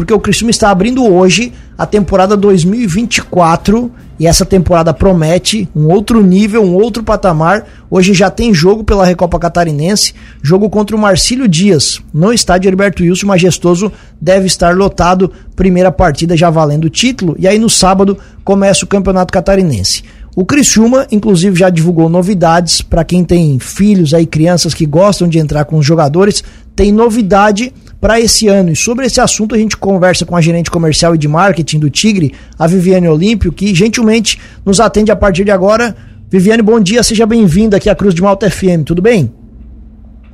porque o Criciúma está abrindo hoje a temporada 2024 e essa temporada promete um outro nível, um outro patamar. Hoje já tem jogo pela Recopa Catarinense, jogo contra o Marcílio Dias, no estádio Herberto Wilson, majestoso, deve estar lotado, primeira partida já valendo o título, e aí no sábado começa o Campeonato Catarinense. O Criciúma, inclusive, já divulgou novidades para quem tem filhos aí, crianças que gostam de entrar com os jogadores. Tem novidade para esse ano. E sobre esse assunto a gente conversa com a gerente comercial e de marketing do Tigre, a Viviane Olímpio, que gentilmente nos atende a partir de agora. Viviane, bom dia, seja bem-vinda aqui à Cruz de Malta FM, tudo bem?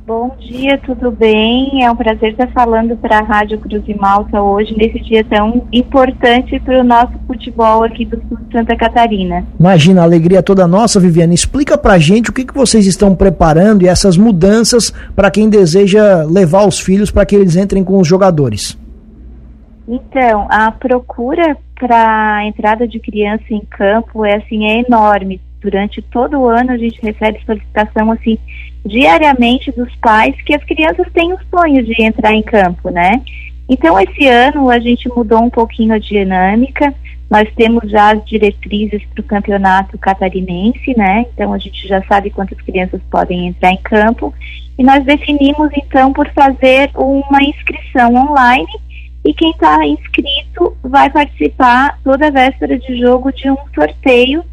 Bom dia, tudo bem? É um prazer estar falando para a Rádio Cruz de Malta hoje, nesse dia tão importante para o nosso futebol aqui do sul de Santa Catarina. Imagina, a alegria toda nossa, Viviane. Explica para a gente o que, que vocês estão preparando e essas mudanças para quem deseja levar os filhos para que eles entrem com os jogadores. Então, a procura para a entrada de criança em campo é assim é enorme. Durante todo o ano a gente recebe solicitação assim diariamente dos pais que as crianças têm o sonho de entrar em campo, né? Então, esse ano a gente mudou um pouquinho a dinâmica. Nós temos já as diretrizes para o campeonato catarinense, né? Então, a gente já sabe quantas crianças podem entrar em campo. E nós definimos, então, por fazer uma inscrição online. E quem está inscrito vai participar toda véspera de jogo de um sorteio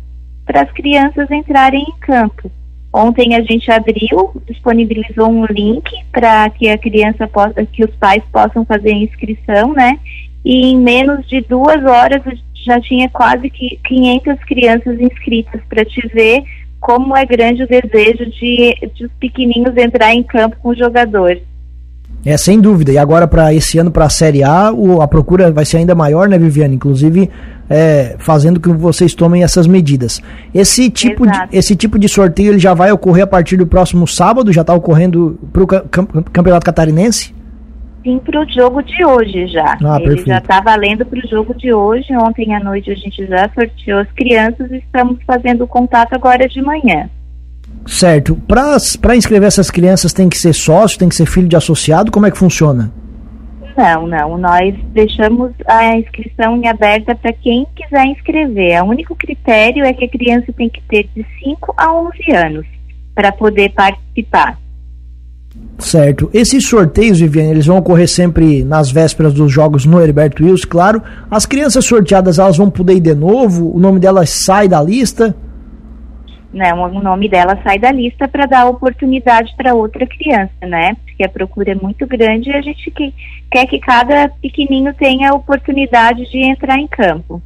para as crianças entrarem em campo. Ontem a gente abriu, disponibilizou um link para que a criança possa, que os pais possam fazer a inscrição, né? E em menos de duas horas já tinha quase que 500 crianças inscritas para te ver como é grande o desejo de, de os pequeninos entrar em campo com o jogador. É, sem dúvida. E agora, para esse ano, para a Série A, o, a procura vai ser ainda maior, né, Viviane? Inclusive, é, fazendo que vocês tomem essas medidas. Esse tipo, de, esse tipo de sorteio ele já vai ocorrer a partir do próximo sábado? Já está ocorrendo para o Campeonato Catarinense? Sim, para o jogo de hoje já. Ah, ele perfeito. já está valendo para o jogo de hoje. Ontem à noite a gente já sorteou as crianças e estamos fazendo o contato agora de manhã. Certo. Para inscrever essas crianças tem que ser sócio, tem que ser filho de associado? Como é que funciona? Não, não. Nós deixamos a inscrição em aberta para quem quiser inscrever. O único critério é que a criança tem que ter de 5 a 11 anos para poder participar. Certo. Esses sorteios, Viviane, eles vão ocorrer sempre nas vésperas dos jogos no Herberto Wilson, claro. As crianças sorteadas, elas vão poder ir de novo? O nome delas sai da lista? Né, o nome dela sai da lista para dar oportunidade para outra criança, né? Porque a procura é muito grande e a gente que, quer que cada pequenininho tenha a oportunidade de entrar em campo.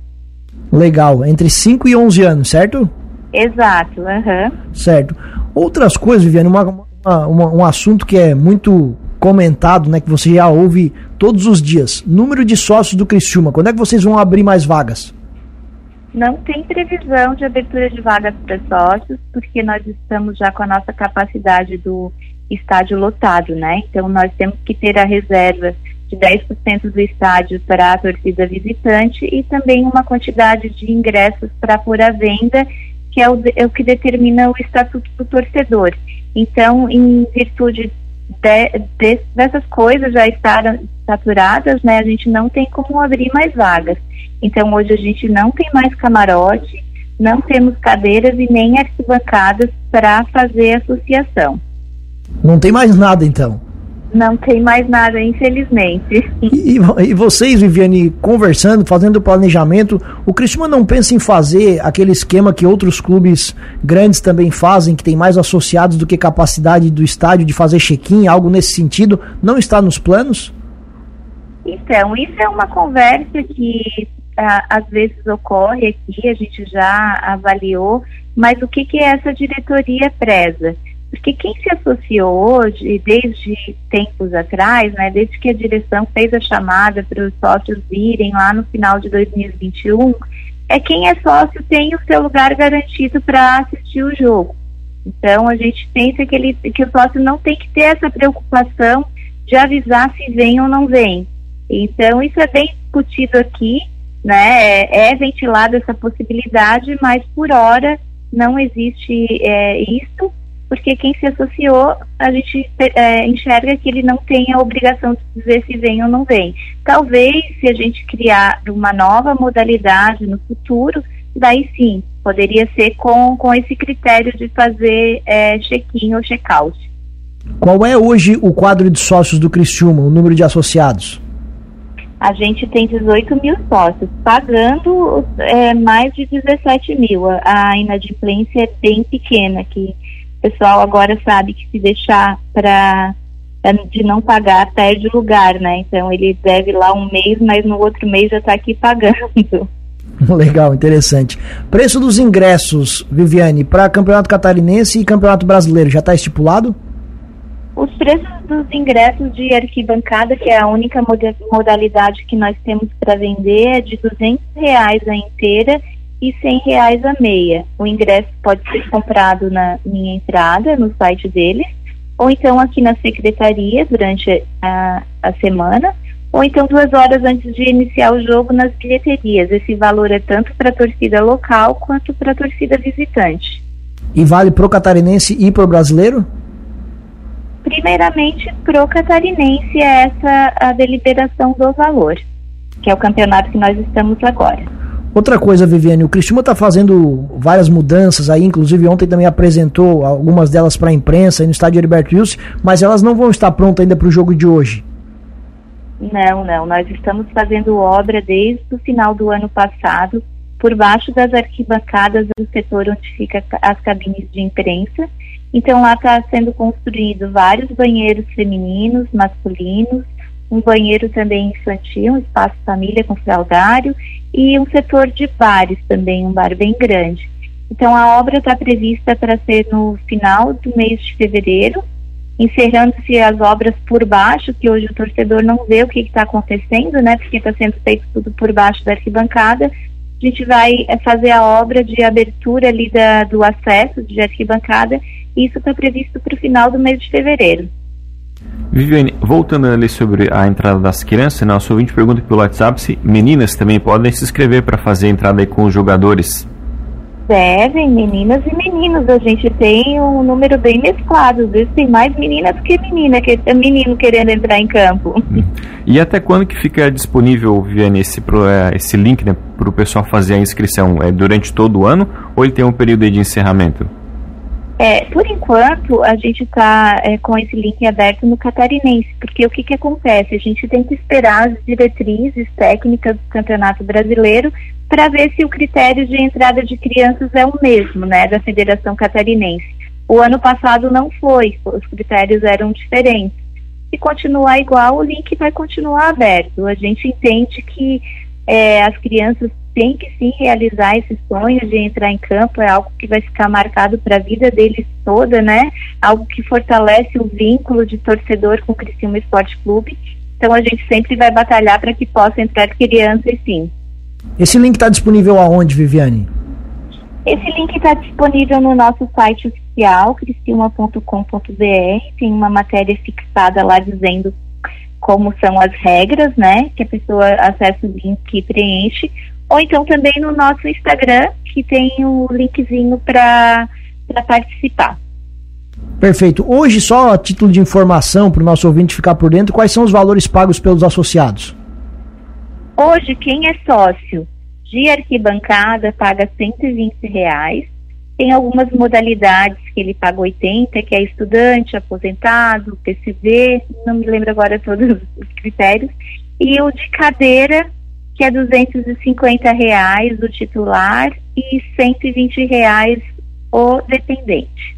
Legal, entre 5 e 11 anos, certo? Exato, uhum. Certo. Outras coisas, Viviane, uma, uma, uma, um assunto que é muito comentado, né, que você já ouve todos os dias. Número de sócios do Criciúma, quando é que vocês vão abrir mais vagas? Não tem previsão de abertura de vagas para sócios, porque nós estamos já com a nossa capacidade do estádio lotado, né? Então nós temos que ter a reserva de 10% do estádio para a torcida visitante e também uma quantidade de ingressos para pôr à venda, que é o, é o que determina o estatuto do torcedor. Então, em virtude de, de, dessas coisas já estarem saturadas, né, a gente não tem como abrir mais vagas. Então hoje a gente não tem mais camarote, não temos cadeiras e nem arquibancadas para fazer associação. Não tem mais nada então? Não tem mais nada, infelizmente. E, e vocês, Viviane, conversando, fazendo planejamento, o Criciúma não pensa em fazer aquele esquema que outros clubes grandes também fazem, que tem mais associados do que capacidade do estádio de fazer check-in, algo nesse sentido, não está nos planos? Então, isso é uma conversa que às vezes ocorre aqui, a gente já avaliou, mas o que, que essa diretoria preza? Porque quem se associou hoje, desde tempos atrás, né, desde que a direção fez a chamada para os sócios virem lá no final de 2021, é quem é sócio tem o seu lugar garantido para assistir o jogo. Então a gente pensa que, ele, que o sócio não tem que ter essa preocupação de avisar se vem ou não vem. Então isso é bem discutido aqui né? É, é ventilada essa possibilidade, mas por hora não existe é, isso. Porque quem se associou, a gente é, enxerga que ele não tem a obrigação de dizer se vem ou não vem. Talvez, se a gente criar uma nova modalidade no futuro, daí sim, poderia ser com, com esse critério de fazer é, check-in ou check-out. Qual é hoje o quadro de sócios do Criciúma, o número de associados? A gente tem 18 mil sócios, pagando é, mais de 17 mil. A inadimplência é bem pequena, que o pessoal agora sabe que se deixar para de não pagar, perde lugar, né? Então ele deve lá um mês, mas no outro mês já está aqui pagando. Legal, interessante. Preço dos ingressos, Viviane, para Campeonato Catarinense e Campeonato Brasileiro, já está estipulado? Os preços dos ingressos de arquibancada, que é a única modalidade que nós temos para vender, é de R$ reais a inteira e R$ reais a meia. O ingresso pode ser comprado na minha entrada, no site deles, ou então aqui na secretaria durante a, a semana, ou então duas horas antes de iniciar o jogo nas bilheterias. Esse valor é tanto para a torcida local quanto para a torcida visitante. E vale pro catarinense e pro brasileiro? Primeiramente, pro catarinense é essa a deliberação do valor, que é o campeonato que nós estamos agora. Outra coisa, Viviane, o Cristiúma está fazendo várias mudanças aí, inclusive ontem também apresentou algumas delas para a imprensa no estádio Heriberto Wilson, mas elas não vão estar prontas ainda para o jogo de hoje. Não, não. Nós estamos fazendo obra desde o final do ano passado, por baixo das arquibancadas do setor onde fica as cabines de imprensa. Então lá está sendo construído vários banheiros femininos, masculinos, um banheiro também infantil, um espaço família com fraldário e um setor de bares também, um bar bem grande. Então a obra está prevista para ser no final do mês de fevereiro, encerrando-se as obras por baixo, que hoje o torcedor não vê o que está acontecendo, né? Porque está sendo feito tudo por baixo da arquibancada. A gente vai é, fazer a obra de abertura ali da, do acesso de arquibancada e isso está previsto para o final do mês de fevereiro. Viviane, voltando ali sobre a entrada das crianças, nosso ouvinte pergunta pelo WhatsApp se meninas também podem se inscrever para fazer a entrada aí com os jogadores. Devem, meninas e meninos. A gente tem um número bem mesclado. Às vezes tem mais meninas que menina, que é menino querendo entrar em campo. E até quando que fica disponível, Viviane, esse, é, esse link né, para o pessoal fazer a inscrição? É durante todo o ano ou ele tem um período de encerramento? É, por enquanto, a gente está é, com esse link aberto no catarinense, porque o que, que acontece? A gente tem que esperar as diretrizes técnicas do Campeonato Brasileiro para ver se o critério de entrada de crianças é o mesmo, né, da Federação Catarinense. O ano passado não foi, os critérios eram diferentes. Se continuar igual, o link vai continuar aberto. A gente entende que é, as crianças têm que sim realizar esse sonho de entrar em campo, é algo que vai ficar marcado para a vida deles toda, né? Algo que fortalece o vínculo de torcedor com o Criciúma Esporte Clube. Então a gente sempre vai batalhar para que possa entrar crianças sim. Esse link está disponível aonde, Viviane? Esse link está disponível no nosso site oficial, criciúma.com.br. Tem uma matéria fixada lá dizendo como são as regras, né? Que a pessoa acessa o link e preenche. Ou então também no nosso Instagram, que tem o linkzinho para participar. Perfeito. Hoje, só a título de informação para o nosso ouvinte ficar por dentro, quais são os valores pagos pelos associados? Hoje, quem é sócio de arquibancada paga 120 reais tem algumas modalidades que ele paga 80, que é estudante, aposentado, PCV, não me lembro agora todos os critérios, e o de cadeira, que é 250 reais o titular e 120 reais o dependente.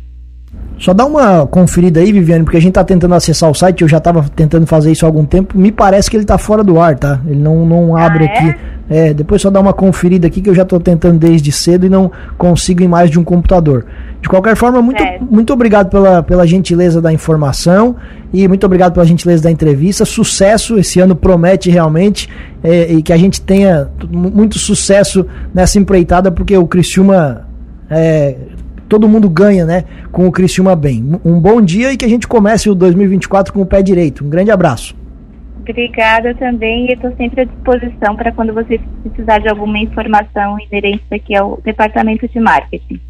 Só dá uma conferida aí, Viviane, porque a gente tá tentando acessar o site, eu já tava tentando fazer isso há algum tempo. Me parece que ele tá fora do ar, tá? Ele não, não abre ah, aqui. É? é? depois só dá uma conferida aqui que eu já tô tentando desde cedo e não consigo em mais de um computador. De qualquer forma, muito, é. muito obrigado pela, pela gentileza da informação e muito obrigado pela gentileza da entrevista. Sucesso, esse ano promete realmente é, e que a gente tenha muito sucesso nessa empreitada, porque o Criciúma é, todo mundo ganha, né, com o Criciúma bem. Um bom dia e que a gente comece o 2024 com o pé direito. Um grande abraço. Obrigada também e estou sempre à disposição para quando você precisar de alguma informação inerente aqui ao departamento de marketing.